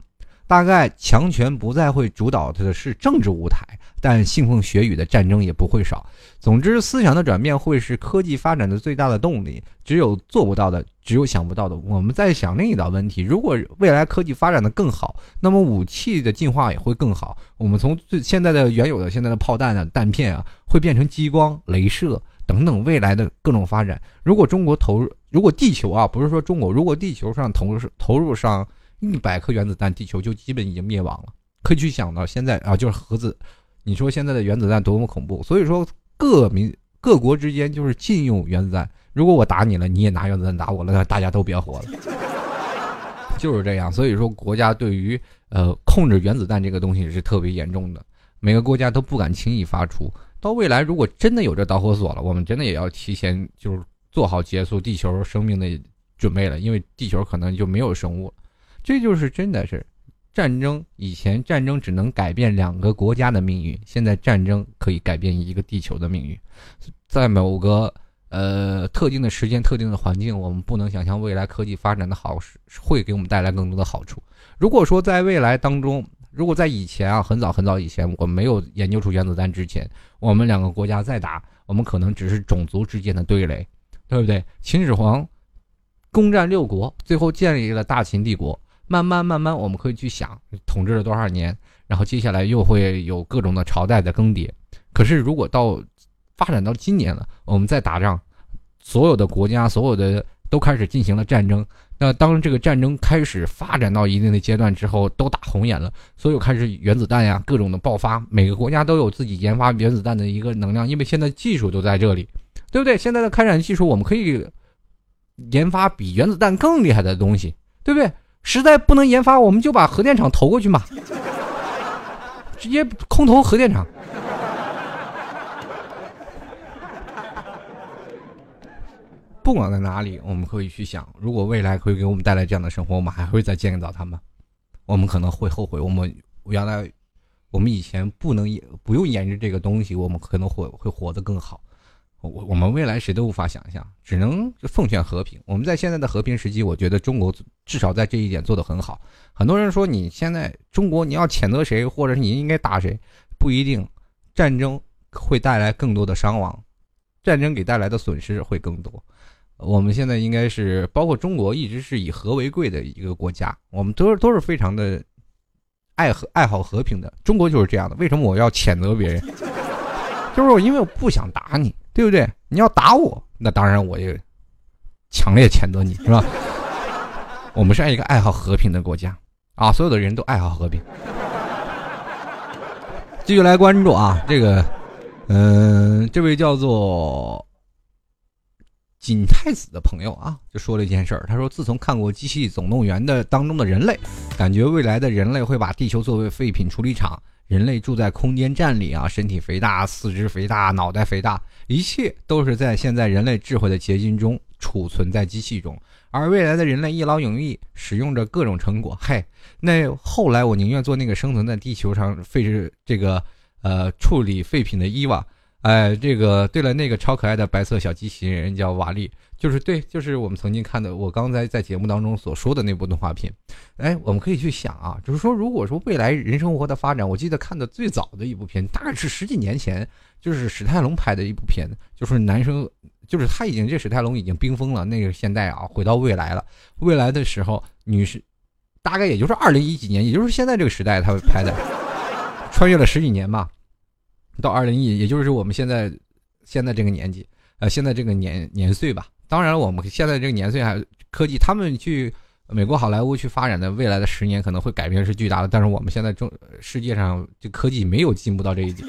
大概强权不再会主导的是政治舞台，但腥风血雨的战争也不会少。总之，思想的转变会是科技发展的最大的动力。只有做不到的，只有想不到的。我们在想另一道问题：如果未来科技发展的更好，那么武器的进化也会更好。我们从最现在的原有的现在的炮弹啊、弹片啊，会变成激光、镭射等等未来的各种发展。如果中国投入，如果地球啊，不是说中国，如果地球上投入投入上。一百颗原子弹，地球就基本已经灭亡了。可以去想到现在啊，就是核子，你说现在的原子弹多么恐怖。所以说各民各国之间就是禁用原子弹。如果我打你了，你也拿原子弹打我了，那大家都别活了。就是这样。所以说国家对于呃控制原子弹这个东西是特别严重的，每个国家都不敢轻易发出。到未来如果真的有这导火索了，我们真的也要提前就是做好结束地球生命的准备了，因为地球可能就没有生物了。这就是真的是战争。以前战争只能改变两个国家的命运，现在战争可以改变一个地球的命运。在某个呃特定的时间、特定的环境，我们不能想象未来科技发展的好是会给我们带来更多的好处。如果说在未来当中，如果在以前啊，很早很早以前，我们没有研究出原子弹之前，我们两个国家再打，我们可能只是种族之间的对垒，对不对？秦始皇攻占六国，最后建立了大秦帝国，慢慢慢慢，我们可以去想，统治了多少年，然后接下来又会有各种的朝代的更迭。可是如果到发展到今年了，我们再打仗，所有的国家，所有的都开始进行了战争。那当这个战争开始发展到一定的阶段之后，都打红眼了，所有开始原子弹呀，各种的爆发，每个国家都有自己研发原子弹的一个能量，因为现在技术都在这里，对不对？现在的开展技术，我们可以研发比原子弹更厉害的东西，对不对？实在不能研发，我们就把核电厂投过去嘛，直接空投核电厂。不管在哪里，我们可以去想，如果未来会给我们带来这样的生活，我们还会再见到他吗？我们可能会后悔，我们原来我们以前不能不用研制这个东西，我们可能会会活得更好。我我们未来谁都无法想象，只能奉劝和平。我们在现在的和平时期，我觉得中国至少在这一点做得很好。很多人说你现在中国你要谴责谁，或者是你应该打谁，不一定。战争会带来更多的伤亡，战争给带来的损失会更多。我们现在应该是包括中国，一直是以和为贵的一个国家。我们都是都是非常的爱和爱好和平的。中国就是这样的。为什么我要谴责别人？就是我因为我不想打你，对不对？你要打我，那当然我也强烈谴责你，是吧？我们是一个爱好和平的国家啊，所有的人都爱好和平。继续来关注啊，这个，嗯，这位叫做。金太子的朋友啊，就说了一件事儿。他说，自从看过《机器总动员》的当中的人类，感觉未来的人类会把地球作为废品处理厂，人类住在空间站里啊，身体肥大，四肢肥大，脑袋肥大，一切都是在现在人类智慧的结晶中储存在机器中，而未来的人类一劳永逸，使用着各种成果。嘿，那后来我宁愿做那个生存在地球上废置这个呃处理废品的伊娃。哎，这个对了，那个超可爱的白色小机器人叫瓦力，就是对，就是我们曾经看的，我刚才在节目当中所说的那部动画片。哎，我们可以去想啊，就是说，如果说未来人生活的发展，我记得看的最早的一部片，大概是十几年前，就是史泰龙拍的一部片，就是男生，就是他已经这史泰龙已经冰封了，那个现代啊，回到未来了，未来的时候，女士，大概也就是二零一几年，也就是现在这个时代，他会拍的，穿越了十几年嘛。到二零一，也就是我们现在现在这个年纪，呃，现在这个年年岁吧。当然，我们现在这个年岁还科技，他们去美国好莱坞去发展的未来的十年可能会改变是巨大的。但是我们现在中世界上这科技没有进步到这一点。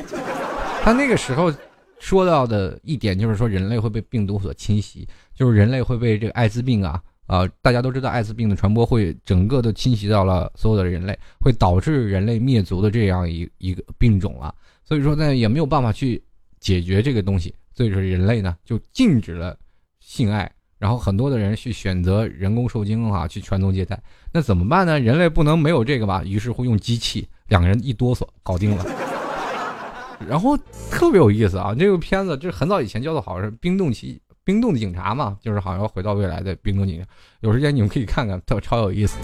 他那个时候说到的一点就是说，人类会被病毒所侵袭，就是人类会被这个艾滋病啊啊，大家都知道艾滋病的传播会整个都侵袭到了所有的人类，会导致人类灭族的这样一一个病种了。所以说呢，也没有办法去解决这个东西，所以说人类呢就禁止了性爱，然后很多的人去选择人工受精啊，去传宗接代。那怎么办呢？人类不能没有这个吧？于是乎用机器，两个人一哆嗦，搞定了。然后特别有意思啊，这个片子这很早以前叫做好像是冰冻期冰冻的警察嘛，就是好像回到未来的冰冻警察。有时间你们可以看看，特超有意思。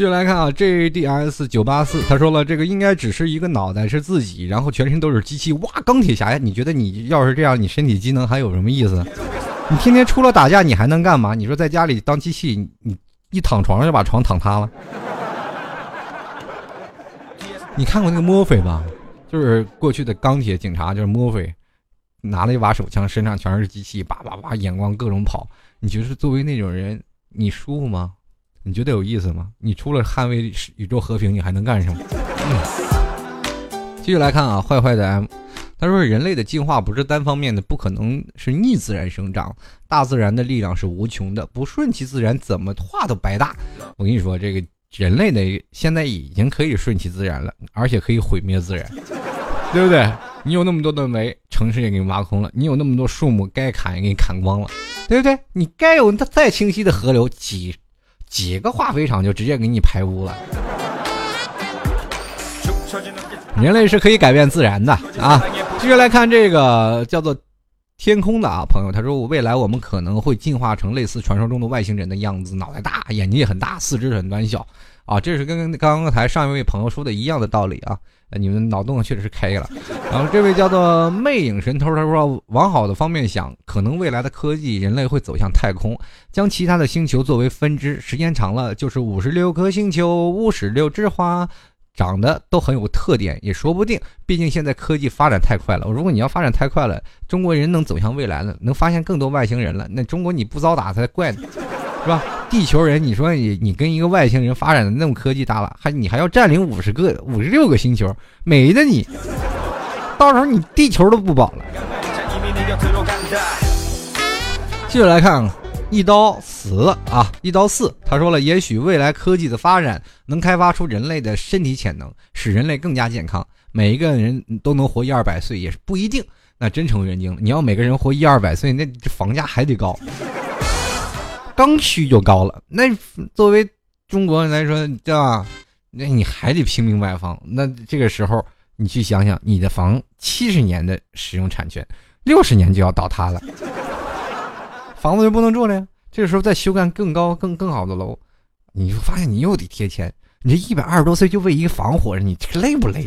继续来看啊，JDS 九八四，他说了，这个应该只是一个脑袋是自己，然后全身都是机器，哇，钢铁侠呀！你觉得你要是这样，你身体机能还有什么意思？你天天除了打架，你还能干嘛？你说在家里当机器，你一躺床上就把床躺塌了。你看过那个墨菲吧？就是过去的钢铁警察，就是墨菲，拿了一把手枪，身上全是机器，叭叭叭，眼光各种跑。你觉得作为那种人，你舒服吗？你觉得有意思吗？你除了捍卫宇宙和平，你还能干什么？继续来看啊，坏坏的 M，他说人类的进化不是单方面的，不可能是逆自然生长，大自然的力量是无穷的，不顺其自然，怎么画都白搭。我跟你说，这个人类的现在已经可以顺其自然了，而且可以毁灭自然。对不对？你有那么多的煤，城市也给你挖空了；你有那么多树木，该砍也给你砍光了，对不对？你该有再清晰的河流，几几个化肥厂就直接给你排污了。人类是可以改变自然的啊！继续来看这个叫做天空的啊朋友，他说：“我未来我们可能会进化成类似传说中的外星人的样子，脑袋大，眼睛也很大，四肢很短小啊！这是跟刚刚才上一位朋友说的一样的道理啊！你们脑洞确实是开了。然后这位叫做魅影神偷，他说往好的方面想，可能未来的科技，人类会走向太空，将其他的星球作为分支，时间长了就是五十六颗星球，五十六枝花。”长得都很有特点，也说不定。毕竟现在科技发展太快了。如果你要发展太快了，中国人能走向未来了，能发现更多外星人了，那中国你不遭打才怪呢，是吧？地球人，你说你你跟一个外星人发展的那么科技大了，还你还要占领五十个、五十六个星球，没的你，到时候你地球都不保了。继续来看。一刀死啊！一刀四，他说了，也许未来科技的发展能开发出人类的身体潜能，使人类更加健康，每一个人都能活一二百岁也是不一定。那真成人精。你要每个人活一二百岁，那这房价还得高，刚需就高了。那作为中国人来说，对吧？那你还得拼命买房。那这个时候，你去想想，你的房七十年的使用产权，六十年就要倒塌了。房子就不能住了呀？这个时候再修干更高、更更好的楼，你就发现你又得贴钱。你这一百二十多岁就为一个房活着，你这累不累？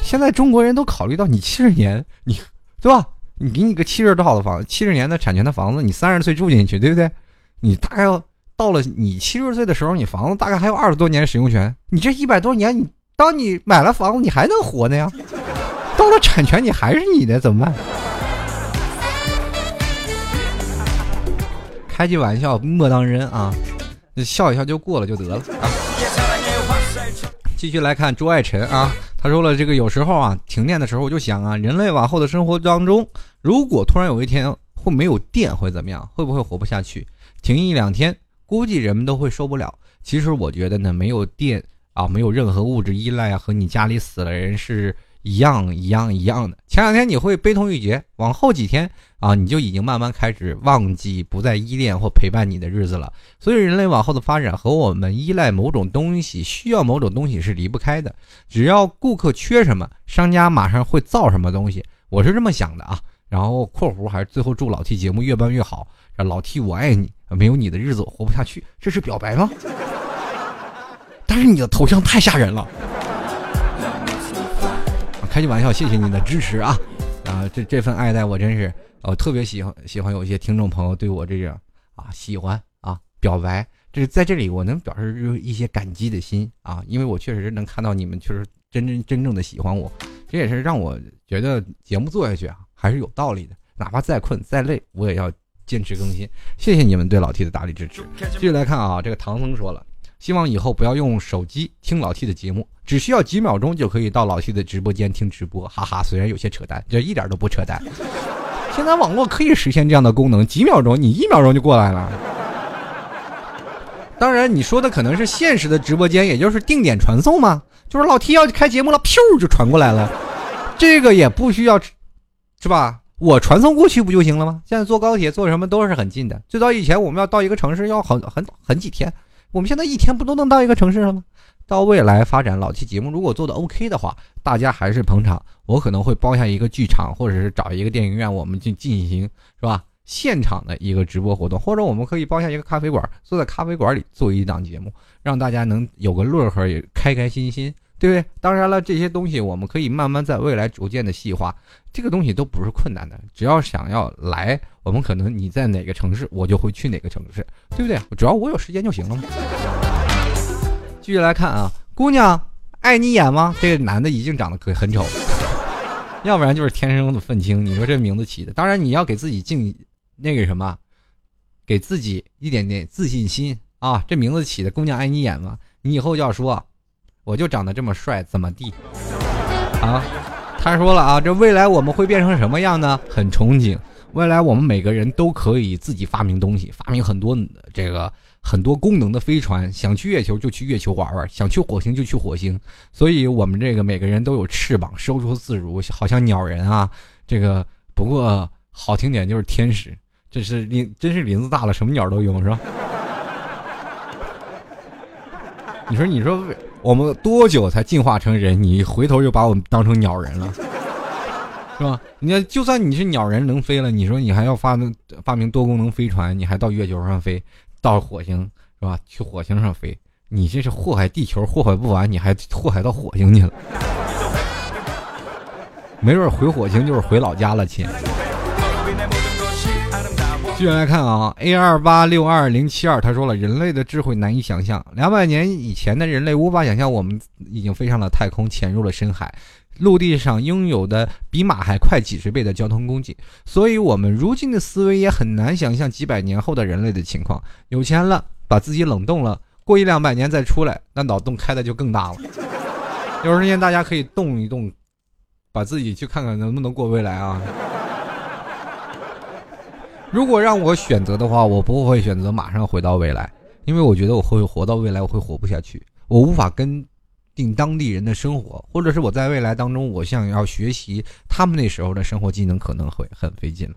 现在中国人都考虑到你七十年，你对吧？你给你个七十多套的房子，七十年的产权的房子，你三十岁住进去，对不对？你大概要到了你七十岁的时候，你房子大概还有二十多年使用权。你这一百多年，你当你买了房子，你还能活呢呀？到了产权，你还是你的，怎么办？开句玩笑，莫当真啊！笑一笑就过了就得了啊。继续来看朱爱晨啊，他说了这个有时候啊，停电的时候我就想啊，人类往后的生活当中，如果突然有一天会没有电会怎么样？会不会活不下去？停一两天，估计人们都会受不了。其实我觉得呢，没有电啊，没有任何物质依赖啊，和你家里死了人是。一样一样一样的。前两天你会悲痛欲绝，往后几天啊，你就已经慢慢开始忘记不再依恋或陪伴你的日子了。所以人类往后的发展和我们依赖某种东西、需要某种东西是离不开的。只要顾客缺什么，商家马上会造什么东西。我是这么想的啊。然后括弧还是最后祝老 T 节目越办越好。老 T 我爱你，没有你的日子我活不下去。这是表白吗？但是你的头像太吓人了。开句玩笑，谢谢你的支持啊！啊，这这份爱戴我真是，我特别喜欢喜欢有一些听众朋友对我这样啊喜欢啊表白，这是在这里我能表示一些感激的心啊，因为我确实能看到你们确实真真真正的喜欢我，这也是让我觉得节目做下去啊还是有道理的，哪怕再困再累，我也要坚持更新。谢谢你们对老 T 的大力支持。继续来看啊，这个唐僧说了。希望以后不要用手机听老 T 的节目，只需要几秒钟就可以到老 T 的直播间听直播，哈哈。虽然有些扯淡，这一点都不扯淡。现在网络可以实现这样的功能，几秒钟你一秒钟就过来了。当然，你说的可能是现实的直播间，也就是定点传送嘛，就是老 T 要开节目了，噗就传过来了。这个也不需要，是吧？我传送过去不就行了吗？现在坐高铁坐什么都是很近的，最早以前我们要到一个城市要很很很几天。我们现在一天不都能到一个城市了吗？到未来发展，老期节目如果做的 OK 的话，大家还是捧场，我可能会包下一个剧场，或者是找一个电影院，我们去进行是吧？现场的一个直播活动，或者我们可以包下一个咖啡馆，坐在咖啡馆里做一档节目，让大家能有个乐呵，也开开心心。对不对？当然了，这些东西我们可以慢慢在未来逐渐的细化，这个东西都不是困难的。只要想要来，我们可能你在哪个城市，我就会去哪个城市，对不对？只要我有时间就行了嘛。继续来看啊，姑娘爱你眼吗？这个男的已经长得可很丑，要不然就是天生的愤青。你说这名字起的，当然你要给自己敬那个什么，给自己一点点自信心啊。这名字起的，姑娘爱你眼吗？你以后要说。我就长得这么帅，怎么地？啊，他说了啊，这未来我们会变成什么样呢？很憧憬，未来我们每个人都可以自己发明东西，发明很多这个很多功能的飞船，想去月球就去月球玩玩，想去火星就去火星。所以，我们这个每个人都有翅膀，收缩自如，好像鸟人啊。这个不过好听点就是天使，这是林，真是林子大了，什么鸟都有，是吧？你说，你说，我们多久才进化成人？你回头就把我们当成鸟人了，是吧？你看，就算你是鸟人能飞了，你说你还要发明发明多功能飞船，你还到月球上飞？到火星是吧？去火星上飞，你这是祸害地球，祸害不完，你还祸害到火星去了。没准回火星就是回老家了，亲。继续来看啊，A 二八六二零七二，他说了，人类的智慧难以想象，两百年以前的人类无法想象，我们已经飞上了太空，潜入了深海。陆地上拥有的比马还快几十倍的交通工具，所以我们如今的思维也很难想象几百年后的人类的情况。有钱了，把自己冷冻了，过一两百年再出来，那脑洞开的就更大了。有时间大家可以动一动，把自己去看看能不能过未来啊。如果让我选择的话，我不会选择马上回到未来，因为我觉得我会活到未来，我会活不下去，我无法跟。定当地人的生活，或者是我在未来当中，我想要学习他们那时候的生活技能，可能会很费劲。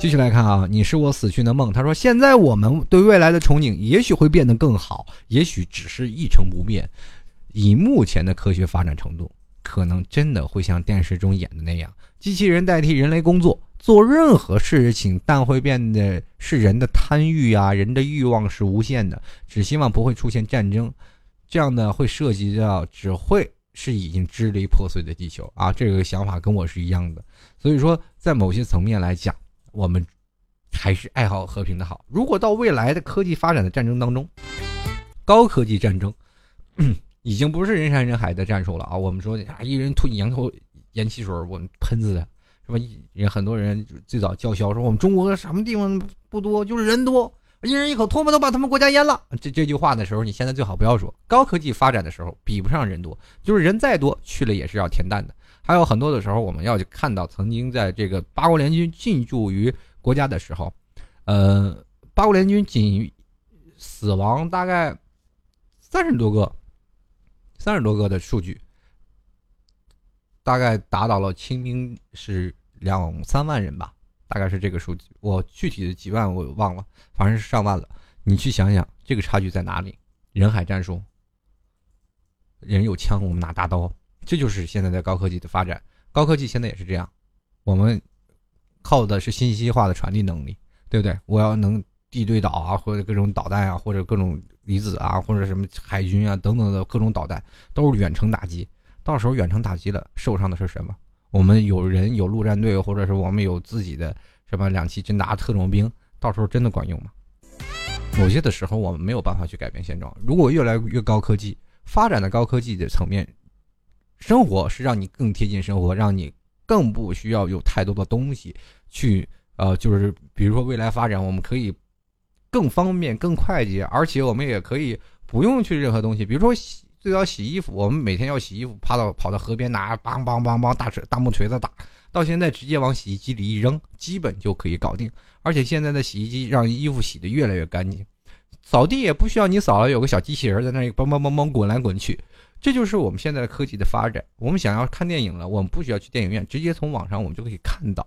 继续来看啊，你是我死去的梦。他说，现在我们对未来的憧憬，也许会变得更好，也许只是一成不变。以目前的科学发展程度，可能真的会像电视中演的那样，机器人代替人类工作，做任何事情，但会变得是人的贪欲啊，人的欲望是无限的，只希望不会出现战争。这样呢，会涉及到只会是已经支离破碎的地球啊！这个想法跟我是一样的，所以说在某些层面来讲，我们还是爱好和平的好。如果到未来的科技发展的战争当中，高科技战争已经不是人山人海的战术了啊！我们说啊，一人吐羊头盐汽水，我们喷死他，是吧？也很多人最早叫嚣说我们中国什么地方不多，就是人多。一人一口唾沫都把他们国家淹了。这这句话的时候，你现在最好不要说。高科技发展的时候，比不上人多，就是人再多去了也是要填蛋的。还有很多的时候，我们要去看到曾经在这个八国联军进驻于国家的时候，呃，八国联军仅死亡大概三十多个，三十多个的数据，大概达到了清兵是两三万人吧。大概是这个数据，我具体的几万我忘了，反正是上万了。你去想想，这个差距在哪里？人海战术，人有枪，我们拿大刀，这就是现在的高科技的发展。高科技现在也是这样，我们靠的是信息化的传递能力，对不对？我要能地对导啊，或者各种导弹啊，或者各种离子啊，或者什么海军啊等等的各种导弹，都是远程打击。到时候远程打击了，受伤的是什么？我们有人有陆战队，或者是我们有自己的什么两栖侦察特种兵，到时候真的管用吗？某些的时候我们没有办法去改变现状。如果越来越高科技发展的高科技的层面，生活是让你更贴近生活，让你更不需要有太多的东西去呃，就是比如说未来发展，我们可以更方便、更快捷，而且我们也可以不用去任何东西，比如说。最早洗衣服，我们每天要洗衣服，趴到跑到河边拿梆梆梆梆大锤大木锤子打，到现在直接往洗衣机里一扔，基本就可以搞定。而且现在的洗衣机让衣服洗得越来越干净，扫地也不需要你扫了，有个小机器人在那里梆梆梆梆滚来滚去。这就是我们现在的科技的发展。我们想要看电影了，我们不需要去电影院，直接从网上我们就可以看到。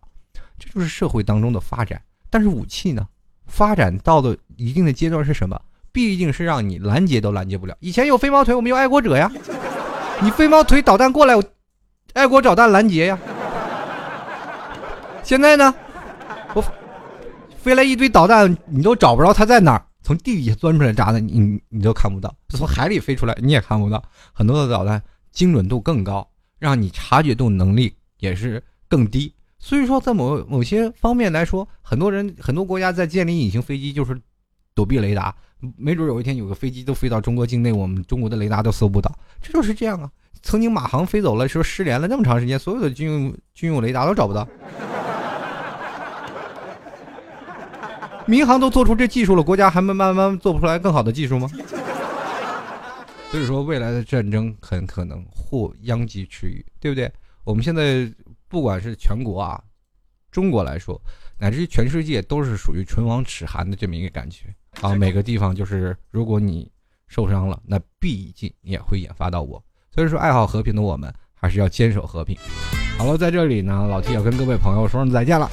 这就是社会当中的发展。但是武器呢？发展到了一定的阶段是什么？毕竟是让你拦截都拦截不了。以前有飞毛腿，我们有爱国者呀。你飞毛腿导弹过来，我爱国导弹拦截呀。现在呢，我飞来一堆导弹，你都找不着它在哪儿。从地底下钻出来炸的，你你都看不到；从海里飞出来，你也看不到。很多的导弹精准度更高，让你察觉度能力也是更低。所以说，在某某些方面来说，很多人很多国家在建立隐形飞机，就是躲避雷达。没准有一天有个飞机都飞到中国境内，我们中国的雷达都搜不到，这就是这样啊。曾经马航飞走了，说失联了那么长时间，所有的军用军用雷达都找不到。民航都做出这技术了，国家还慢慢慢做不出来更好的技术吗？所以说，未来的战争很可能或殃及池鱼，对不对？我们现在不管是全国啊，中国来说，乃至于全世界，都是属于唇亡齿寒的这么一个感觉。啊，每个地方就是如果你受伤了，那毕竟也会引发到我。所以说，爱好和平的我们还是要坚守和平。好了，在这里呢，老 T 要跟各位朋友说声再见了。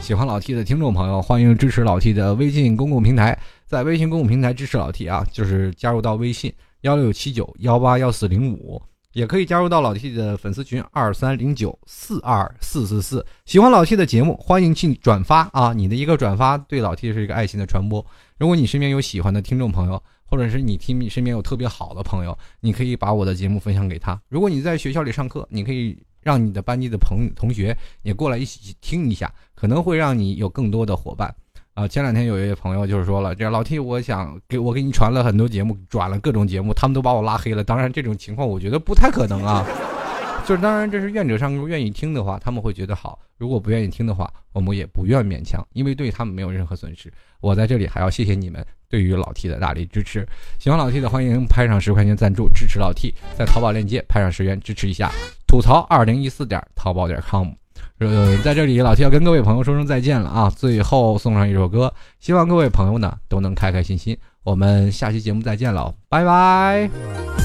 喜欢老 T 的听众朋友，欢迎支持老 T 的微信公共平台，在微信公共平台支持老 T 啊，就是加入到微信幺六七九幺八幺四零五。也可以加入到老 T 的粉丝群二三零九四二四四四。喜欢老 T 的节目，欢迎进转发啊！你的一个转发对老 T 是一个爱心的传播。如果你身边有喜欢的听众朋友，或者是你听你身边有特别好的朋友，你可以把我的节目分享给他。如果你在学校里上课，你可以让你的班级的朋同学也过来一起去听一下，可能会让你有更多的伙伴。啊，前两天有一位朋友就是说了，这老 T，我想给我给你传了很多节目，转了各种节目，他们都把我拉黑了。当然，这种情况我觉得不太可能啊。就是当然，这是愿者上钩，愿意听的话，他们会觉得好；如果不愿意听的话，我们也不愿勉强，因为对他们没有任何损失。我在这里还要谢谢你们对于老 T 的大力支持。喜欢老 T 的，欢迎拍上十块钱赞助支持老 T，在淘宝链接拍上十元支持一下。吐槽二零一四点淘宝点 com。呃，在这里，老 T 要跟各位朋友说声再见了啊！最后送上一首歌，希望各位朋友呢都能开开心心。我们下期节目再见了，拜拜。